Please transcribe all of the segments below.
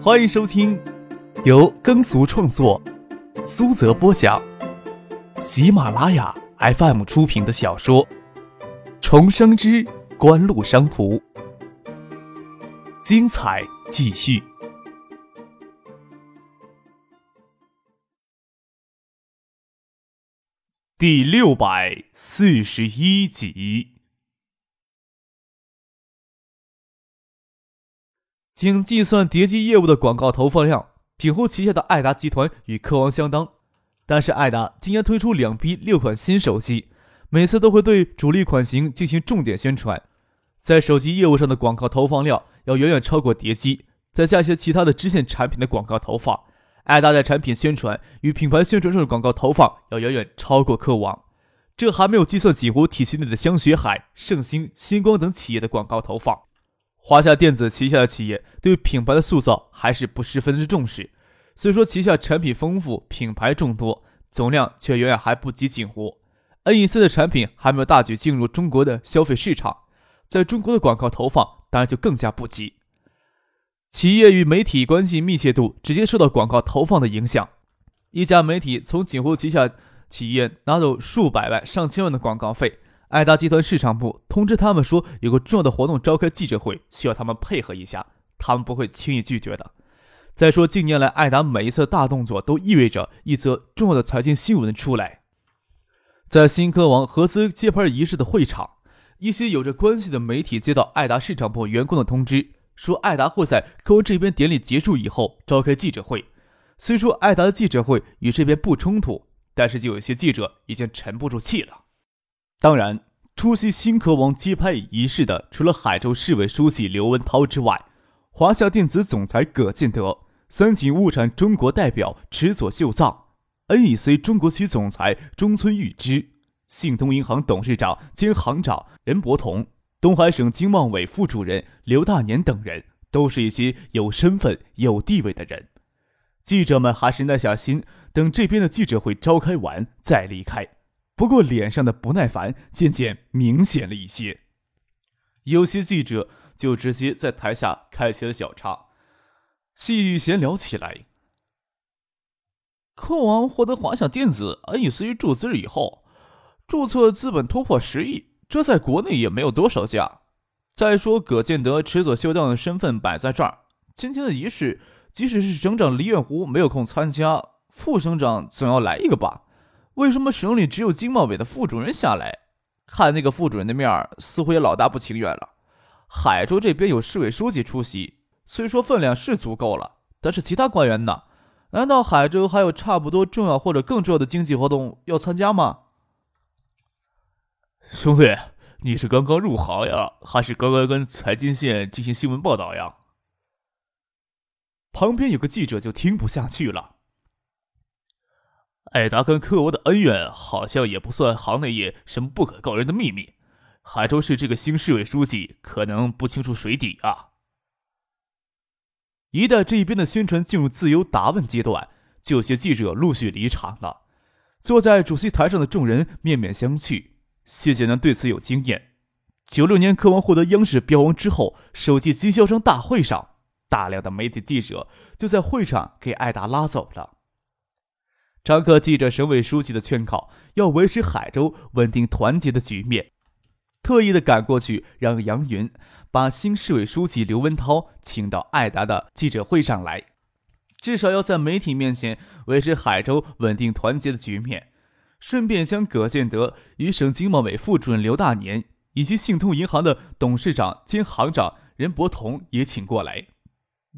欢迎收听由耕俗创作、苏泽播讲、喜马拉雅 FM 出品的小说《重生之官路商途》，精彩继续，第六百四十一集。仅计算叠机业务的广告投放量，品湖旗下的爱达集团与科王相当。但是爱达今年推出两批六款新手机，每次都会对主力款型进行重点宣传，在手机业务上的广告投放量要远远超过叠机。再加些其他的支线产品的广告投放，爱达在产品宣传与品牌宣传上的广告投放要远远超过科王。这还没有计算锦湖体系内的香雪海、盛兴、星光等企业的广告投放。华夏电子旗下的企业对品牌的塑造还是不十分之重视，虽说旗下产品丰富、品牌众多，总量却远远还不及锦湖。NEC 的产品还没有大举进入中国的消费市场，在中国的广告投放当然就更加不及。企业与媒体关系密切度直接受到广告投放的影响，一家媒体从锦湖旗下企业拿走数百万、上千万的广告费。爱达集团市场部通知他们说，有个重要的活动召开记者会，需要他们配合一下，他们不会轻易拒绝的。再说，近年来爱达每一次大动作都意味着一则重要的财经新闻出来。在新科王合资揭牌仪式的会场，一些有着关系的媒体接到爱达市场部员工的通知，说爱达会在科王这边典礼结束以后召开记者会。虽说艾达的记者会与这边不冲突，但是就有些记者已经沉不住气了。当然，出席新科王揭牌仪式的，除了海州市委书记刘文涛之外，华夏电子总裁葛建德、三井物产中国代表池佐秀藏、NEC 中国区总裁中村裕之、信通银行董事长兼行长任伯同、东海省经贸委副主任刘大年等人，都是一些有身份、有地位的人。记者们还是耐下心，等这边的记者会召开完再离开。不过，脸上的不耐烦渐渐明显了一些。有些记者就直接在台下开起了小差，细语闲聊起来。科王获得华夏电子 NEC 注资以后，注册资本突破十亿，这在国内也没有多少家。再说，葛建德、池佐秀藏的身份摆在这儿，今天的仪式，即使是省长李远湖没有空参加，副省长总要来一个吧。为什么省里只有经贸委的副主任下来？看那个副主任的面儿，似乎也老大不情愿了。海州这边有市委书记出席，虽说分量是足够了，但是其他官员呢？难道海州还有差不多重要或者更重要的经济活动要参加吗？兄弟，你是刚刚入行呀，还是刚刚跟财经线进行新闻报道呀？旁边有个记者就听不下去了。艾达跟科王的恩怨，好像也不算行内业什么不可告人的秘密。海州市这个新市委书记可能不清楚水底啊。一旦这边的宣传进入自由答问阶段，就有些记者陆续离场了。坐在主席台上的众人面面相觑。谢建南对此有经验。九六年科王获得央视标王之后，首届经销商大会上，大量的媒体记者就在会场给艾达拉走了。张克记着省委书记的劝告，要维持海州稳定团结的局面，特意的赶过去，让杨云把新市委书记刘文涛请到爱达的记者会上来，至少要在媒体面前维持海州稳定团结的局面。顺便将葛建德与省经贸委副主任刘大年以及信通银行的董事长兼行长任伯同也请过来。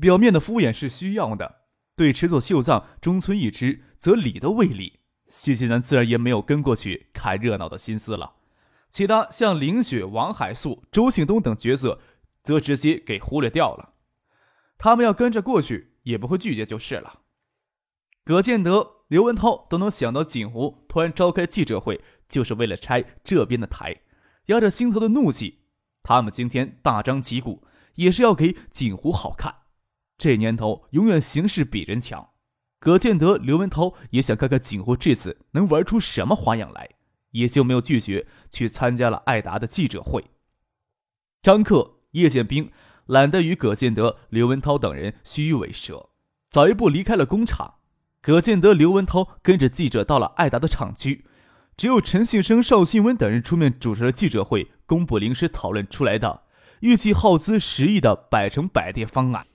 表面的敷衍是需要的。对池佐秀藏、中村一之则理都未理，谢晋南自然也没有跟过去看热闹的心思了。其他像林雪、王海素、周庆东等角色，则直接给忽略掉了。他们要跟着过去，也不会拒绝就是了。葛建德、刘文涛都能想到锦湖突然召开记者会，就是为了拆这边的台，压着心头的怒气，他们今天大张旗鼓，也是要给锦湖好看。这年头，永远形势比人强。葛建德、刘文涛也想看看景湖这次能玩出什么花样来，也就没有拒绝去参加了艾达的记者会。张克、叶剑兵懒得与葛建德、刘文涛等人虚与委蛇，早一步离开了工厂。葛建德、刘文涛跟着记者到了艾达的厂区，只有陈信生、邵新文等人出面主持了记者会，公布临时讨论出来的预计耗资十亿的百城百店方案。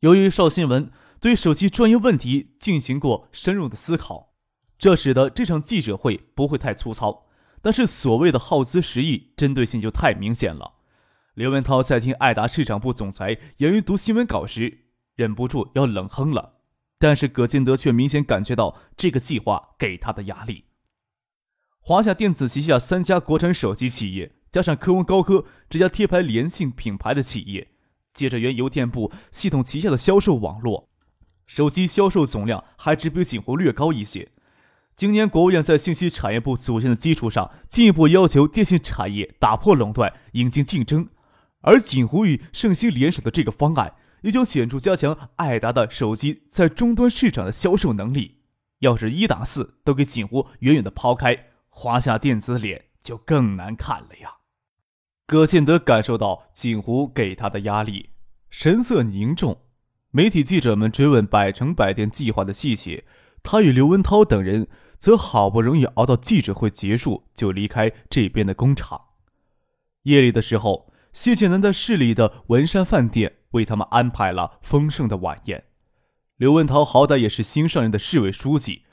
由于邵新文对手机专业问题进行过深入的思考，这使得这场记者会不会太粗糙。但是所谓的耗资十亿，针对性就太明显了。刘文涛在听爱达市场部总裁严云读新闻稿时，忍不住要冷哼了。但是葛建德却明显感觉到这个计划给他的压力。华夏电子旗下三家国产手机企业，加上科文高科这家贴牌联信品牌的企业。借着原油电部系统旗下的销售网络，手机销售总量还只比锦湖略高一些。今年国务院在信息产业部组建的基础上，进一步要求电信产业打破垄断，引进竞争。而锦湖与盛兴联手的这个方案，也将显著加强爱达的手机在终端市场的销售能力。要是一打四都给锦湖远远的抛开，华夏电子的脸就更难看了呀。葛建德感受到锦湖给他的压力，神色凝重。媒体记者们追问百城百店计划的细节，他与刘文涛等人则好不容易熬到记者会结束就离开这边的工厂。夜里的时候，谢建南在市里的文山饭店为他们安排了丰盛的晚宴。刘文涛好歹也是新上任的市委书记，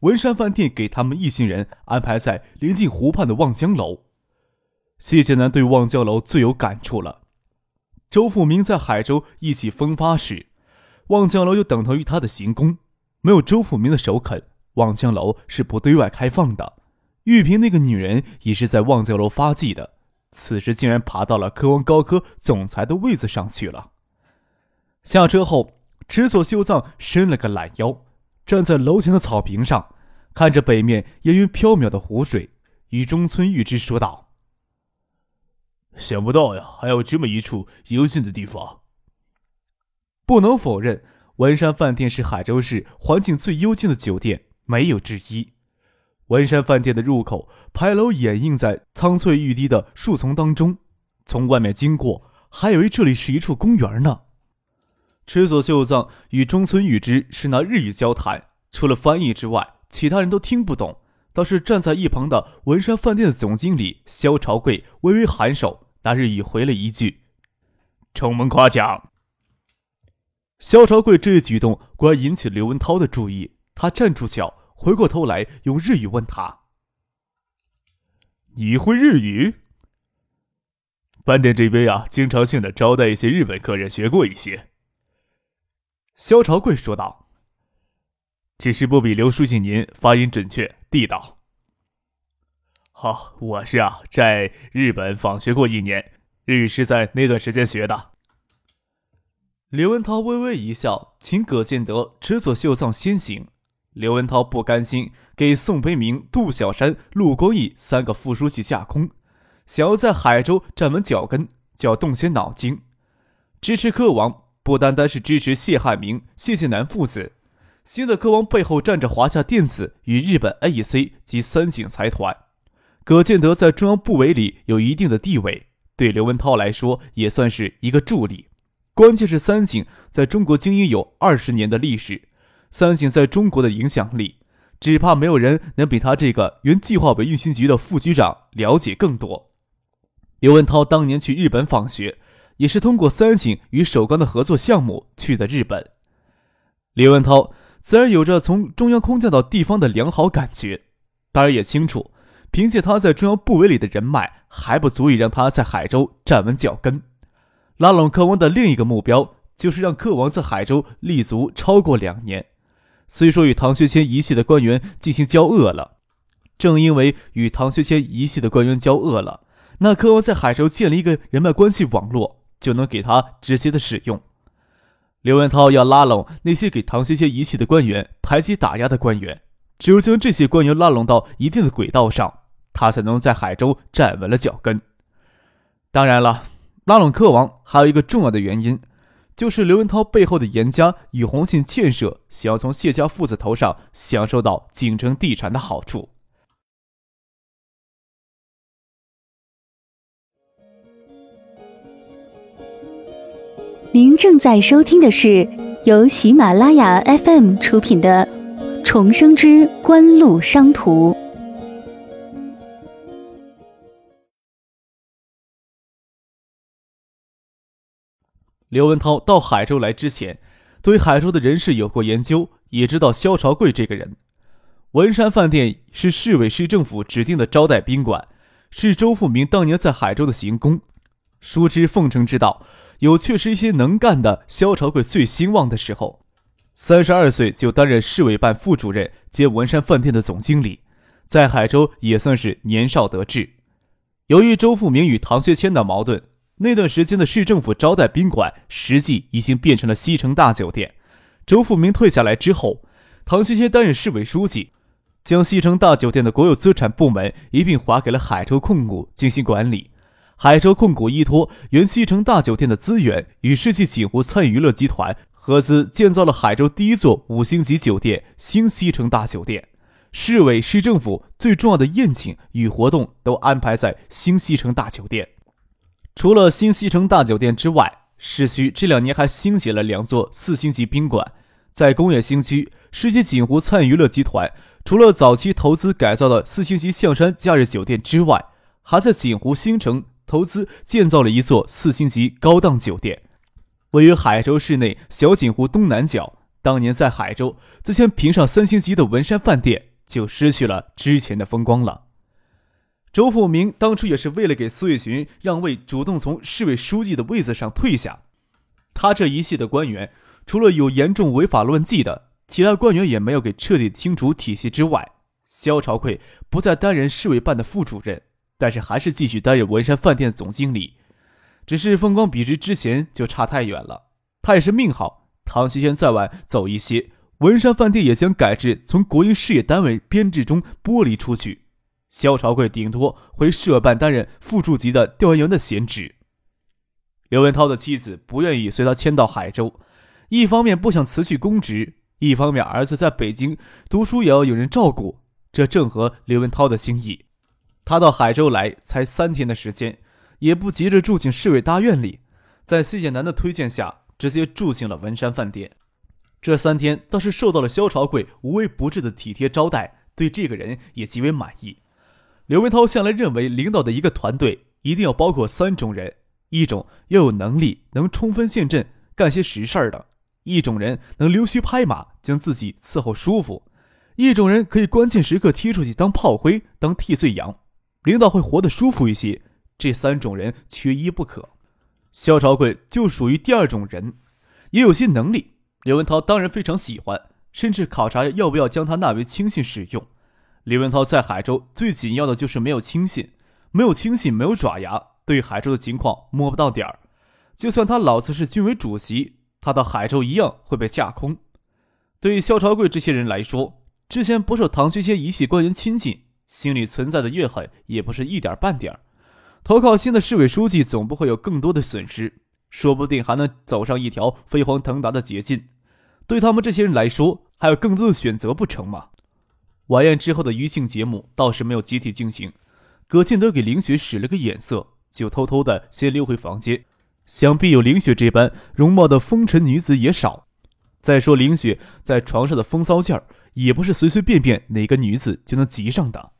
文山饭店给他们一行人安排在临近湖畔的望江楼。谢剑南对望江楼最有感触了。周富明在海州意气风发时，望江楼就等同于他的行宫。没有周富明的首肯，望江楼是不对外开放的。玉萍那个女人也是在望江楼发迹的，此时竟然爬到了科王高科总裁的位子上去了。下车后，池所秀藏伸了个懒腰，站在楼前的草坪上，看着北面烟云飘渺的湖水，与中村玉之说道。想不到呀，还有这么一处幽静的地方。不能否认，文山饭店是海州市环境最幽静的酒店，没有之一。文山饭店的入口牌楼掩映在苍翠欲滴的树丛当中，从外面经过，还以为这里是一处公园呢。池佐秀藏与中村裕之是拿日语交谈，除了翻译之外，其他人都听不懂。倒是站在一旁的文山饭店的总经理肖朝贵微微颔首。那日语回了一句：“承蒙夸奖。”萧朝贵这一举动果然引起刘文涛的注意。他站住脚，回过头来用日语问他：“你会日语？”饭店这边啊，经常性的招待一些日本客人，学过一些。萧朝贵说道：“只是不比刘书记您发音准确地道。”好，我是啊，在日本访学过一年，日语是在那段时间学的。刘文涛微微一笑，请葛建德、池左秀藏先行。刘文涛不甘心给宋悲鸣、杜小山、陆光义三个副书记架空，想要在海州站稳脚跟，就要动些脑筋。支持科王，不单单是支持谢汉明、谢建南父子，新的科王背后站着华夏电子与日本 AEC 及三井财团。葛建德在中央部委里有一定的地位，对刘文涛来说也算是一个助力。关键是三井在中国经营有二十年的历史，三井在中国的影响力，只怕没有人能比他这个原计划委运行局的副局长了解更多。刘文涛当年去日本访学，也是通过三井与首钢的合作项目去的日本。刘文涛自然有着从中央空降到地方的良好感觉，当然也清楚。凭借他在中央部委里的人脉，还不足以让他在海州站稳脚跟。拉拢柯王的另一个目标，就是让柯王在海州立足超过两年。虽说与唐学谦一系的官员进行交恶了，正因为与唐学谦一系的官员交恶了，那柯王在海州建立一个人脉关系网络，就能给他直接的使用。刘文涛要拉拢那些给唐学谦一系的官员排挤打压的官员，只有将这些官员拉拢到一定的轨道上。他才能在海州站稳了脚跟。当然了，拉拢客王还有一个重要的原因，就是刘文涛背后的严家与宏信建设想要从谢家父子头上享受到锦城地产的好处。您正在收听的是由喜马拉雅 FM 出品的《重生之官路商途》。刘文涛到海州来之前，对海州的人事有过研究，也知道萧朝贵这个人。文山饭店是市委市政府指定的招待宾馆，是周富明当年在海州的行宫。熟知奉承之道，有确实一些能干的。萧朝贵最兴旺的时候，三十二岁就担任市委办副主任兼文山饭店的总经理，在海州也算是年少得志。由于周富明与唐学谦的矛盾，那段时间的市政府招待宾馆实际已经变成了西城大酒店。周富明退下来之后，唐学谦担任市委书记，将西城大酒店的国有资产部门一并划给了海州控股进行管理。海州控股依托原西城大酒店的资源，与世纪锦湖餐饮娱乐集团合资建造了海州第一座五星级酒店——新西城大酒店。市委市政府最重要的宴请与活动都安排在新西城大酒店。除了新西城大酒店之外，市区这两年还兴起了两座四星级宾馆。在工业新区，世纪锦湖餐饮娱乐集团除了早期投资改造的四星级象山假日酒店之外，还在锦湖新城。投资建造了一座四星级高档酒店，位于海州市内小锦湖东南角。当年在海州最先评上三星级的文山饭店，就失去了之前的风光了。周富明当初也是为了给苏月群让位，主动从市委书记的位子上退下。他这一系的官员，除了有严重违法乱纪的，其他官员也没有给彻底清除体系之外，肖朝贵不再担任市委办的副主任。但是还是继续担任文山饭店总经理，只是风光比之之前就差太远了。他也是命好，唐学谦再晚走一些，文山饭店也将改制从国营事业单位编制中剥离出去。萧朝贵顶多回社办担任副处级的调研员的闲职。刘文涛的妻子不愿意随他迁到海州，一方面不想辞去公职，一方面儿子在北京读书也要有人照顾，这正合刘文涛的心意。他到海州来才三天的时间，也不急着住进市委大院里，在谢建南的推荐下，直接住进了文山饭店。这三天倒是受到了萧朝贵无微不至的体贴招待，对这个人也极为满意。刘文涛向来认为，领导的一个团队一定要包括三种人：一种要有能力，能冲锋陷阵，干些实事儿的；一种人能溜须拍马，将自己伺候舒服；一种人可以关键时刻踢出去当炮灰，当替罪羊。领导会活得舒服一些，这三种人缺一不可。肖朝贵就属于第二种人，也有些能力。刘文涛当然非常喜欢，甚至考察要不要将他纳为亲信使用。李文涛在海州最紧要的就是没有亲信，没有亲信，没有爪牙，对海州的情况摸不到点儿。就算他老子是军委主席，他到海州一样会被架空。对于肖朝贵这些人来说，之前不受唐学谦一系官员亲近。心里存在的怨恨也不是一点半点儿。投靠新的市委书记，总不会有更多的损失，说不定还能走上一条飞黄腾达的捷径。对他们这些人来说，还有更多的选择不成吗？晚宴之后的余兴节目倒是没有集体进行。葛建德给林雪使了个眼色，就偷偷的先溜回房间。想必有林雪这般容貌的风尘女子也少。再说林雪在床上的风骚劲儿，也不是随随便便哪个女子就能及上的。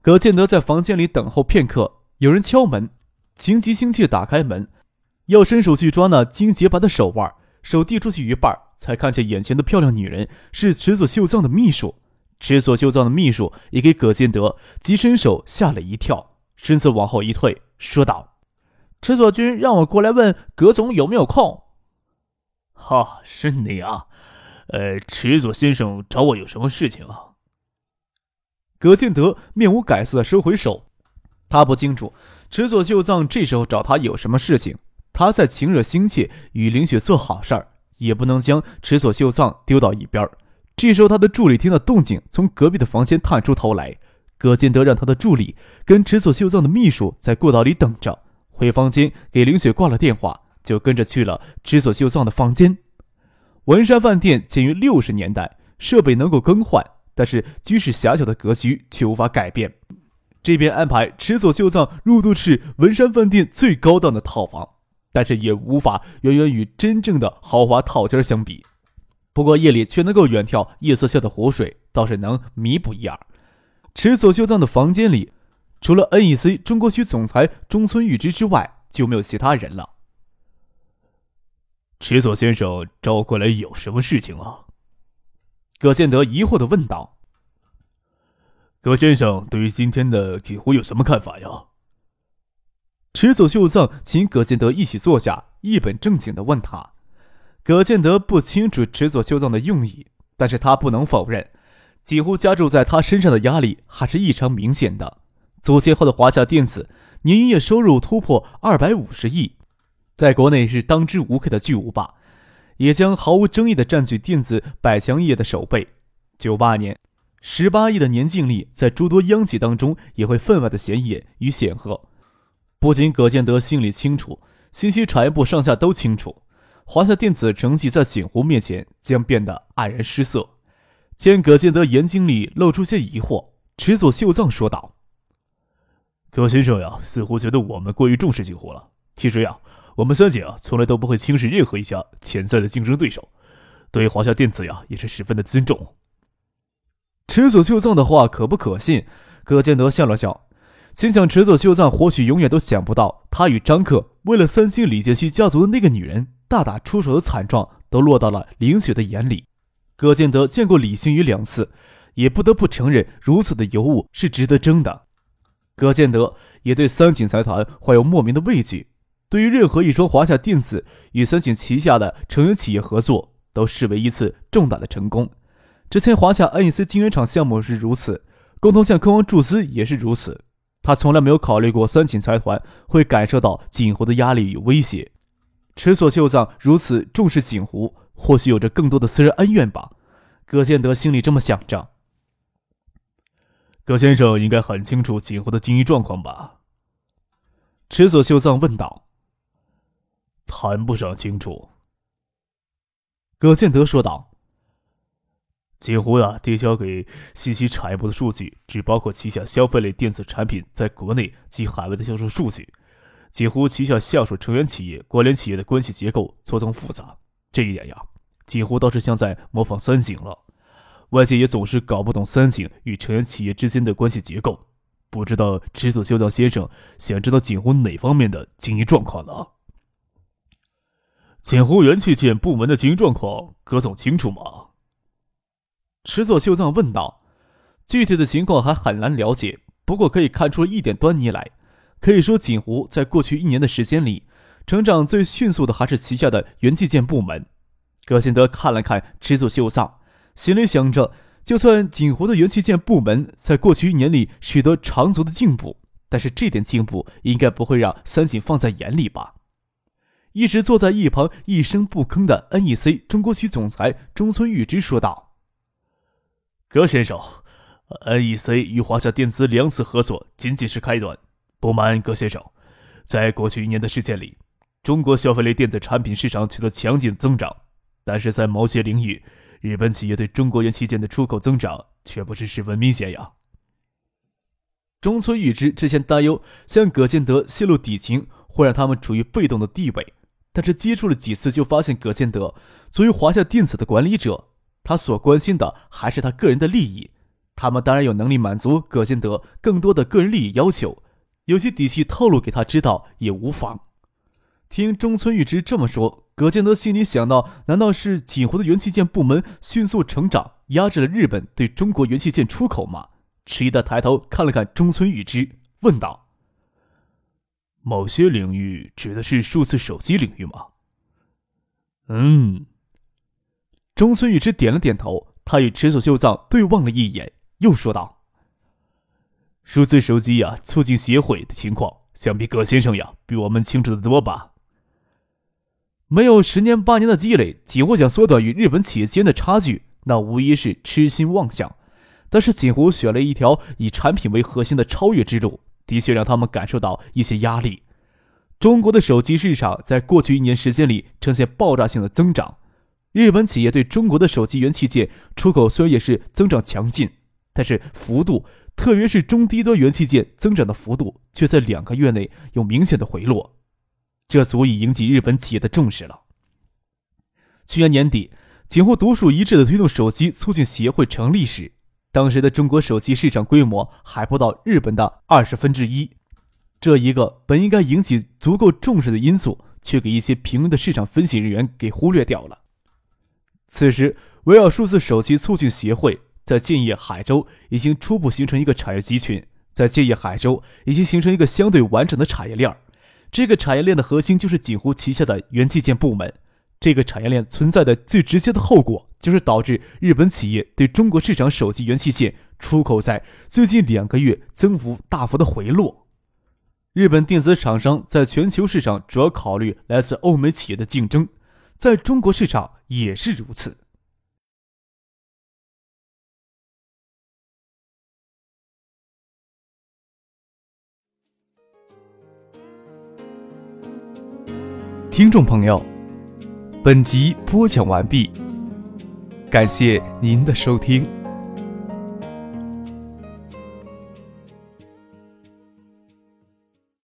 葛建德在房间里等候片刻，有人敲门，情急心切打开门，要伸手去抓那金洁白的手腕，手递出去一半，才看见眼前的漂亮女人是池佐秀藏的秘书。池佐秀藏的秘书也给葛建德急伸手吓了一跳，身子往后一退，说道：“池佐君让我过来问葛总有没有空。”“哈，是你啊，呃，池佐先生找我有什么事情啊？”葛建德面无改色地收回手，他不清楚池佐秀藏这时候找他有什么事情。他在情热心切与林雪做好事儿，也不能将池佐秀藏丢到一边。这时候，他的助理听到动静，从隔壁的房间探出头来。葛建德让他的助理跟池佐秀藏的秘书在过道里等着，回房间给林雪挂了电话，就跟着去了池佐秀藏的房间。文山饭店建于六十年代，设备能够更换。但是居室狭小的格局却无法改变。这边安排池佐秀藏入住是文山饭店最高档的套房，但是也无法远远与真正的豪华套间相比。不过夜里却能够远眺夜色下的湖水，倒是能弥补一二。池所秀藏的房间里，除了 NEC 中国区总裁中村裕之之外，就没有其他人了。池所先生找我过来有什么事情啊？葛建德疑惑的问道。葛先生对于今天的体湖有什么看法呀？池所秀藏请葛建德一起坐下，一本正经的问他。葛建德不清楚池所秀藏的用意，但是他不能否认，几乎加注在他身上的压力还是异常明显的。组建后的华夏电子年营业收入突破二百五十亿，在国内是当之无愧的巨无霸，也将毫无争议的占据电子百强业的首位。九八年。十八亿的年净利，在诸多央企当中也会分外的显眼与显赫。不仅葛建德心里清楚，信息产业部上下都清楚，华夏电子成绩在锦湖面前将变得黯然失色。见葛建德眼睛里露出些疑惑，池佐秀藏说道：“葛先生呀，似乎觉得我们过于重视锦湖了。其实呀，我们三井啊，从来都不会轻视任何一家潜在的竞争对手，对华夏电子呀，也是十分的尊重。”池佐秀藏的话可不可信？葛建德笑了笑，心想：池佐秀藏或许永远都想不到，他与张克为了三星李建熙家族的那个女人大打出手的惨状，都落到了林雪的眼里。葛建德见过李星宇两次，也不得不承认，如此的尤物是值得争的。葛建德也对三井财团怀有莫名的畏惧，对于任何一双华夏电子与三井旗下的成员企业合作，都视为一次重大的成功。之前华夏 NEC 晶圆厂项目是如此，共同向科王注资也是如此。他从来没有考虑过三井财团会感受到锦湖的压力与威胁。池所秀藏如此重视锦湖，或许有着更多的私人恩怨吧。葛建德心里这么想着。葛先生应该很清楚锦湖的经营状况吧？池所秀藏问道。谈不上清楚。葛建德说道。锦湖呀，递交给信息产业部的数据只包括旗下消费类电子产品在国内及海外的销售数据。锦湖旗下下属成员企业、关联企业的关系结构错综复杂，这一点呀，锦湖倒是像在模仿三井了。外界也总是搞不懂三井与成员企业之间的关系结构，不知道池子修藏先生想知道锦湖哪方面的经营状况呢？锦湖元器件部门的经营状况，葛总清楚吗？池佐秀藏问道：“具体的情况还很难了解，不过可以看出一点端倪来。可以说，锦湖在过去一年的时间里，成长最迅速的还是旗下的元器件部门。”葛新德看了看池佐秀藏，心里想着：就算锦湖的元器件部门在过去一年里取得长足的进步，但是这点进步应该不会让三井放在眼里吧？一直坐在一旁一声不吭的 NEC 中国区总裁中村裕之说道。葛先生，NEC 与华夏电子两次合作仅仅是开端。不瞒葛先生，在过去一年的时间里，中国消费类电子产品市场取得强劲增长，但是在某些领域，日本企业对中国元器件的出口增长却不是十分明显呀。中村裕之之前担忧向葛建德泄露底情会让他们处于被动的地位，但是接触了几次就发现，葛建德作为华夏电子的管理者。他所关心的还是他个人的利益，他们当然有能力满足葛建德更多的个人利益要求，有些底细透露给他知道也无妨。听中村玉之这么说，葛建德心里想到：难道是锦湖的元器件部门迅速成长，压制了日本对中国元器件出口吗？迟疑的抬头看了看中村玉之，问道：“某些领域指的是数字手机领域吗？”嗯。中村裕之点了点头，他与池所秀藏对望了一眼，又说道：“数字手机呀，促进协会的情况，想必葛先生呀比我们清楚的多吧？没有十年八年的积累，锦湖想缩短与日本企业间的差距，那无疑是痴心妄想。但是锦湖选了一条以产品为核心的超越之路，的确让他们感受到一些压力。中国的手机市场在过去一年时间里呈现爆炸性的增长。”日本企业对中国的手机元器件出口虽然也是增长强劲，但是幅度，特别是中低端元器件增长的幅度，却在两个月内有明显的回落。这足以引起日本企业的重视了。去年年底，景湖独树一帜的推动手机促进协会成立时，当时的中国手机市场规模还不到日本的二十分之一。这一个本应该引起足够重视的因素，却给一些评论的市场分析人员给忽略掉了。此时，围绕数字手机促进协会在建业海州已经初步形成一个产业集群，在建业海州已经形成一个相对完整的产业链这个产业链的核心就是锦湖旗下的元器件部门。这个产业链存在的最直接的后果，就是导致日本企业对中国市场手机元器件出口在最近两个月增幅大幅的回落。日本电子厂商在全球市场主要考虑来自欧美企业的竞争，在中国市场也是如此。听众朋友，本集播讲完毕，感谢您的收听。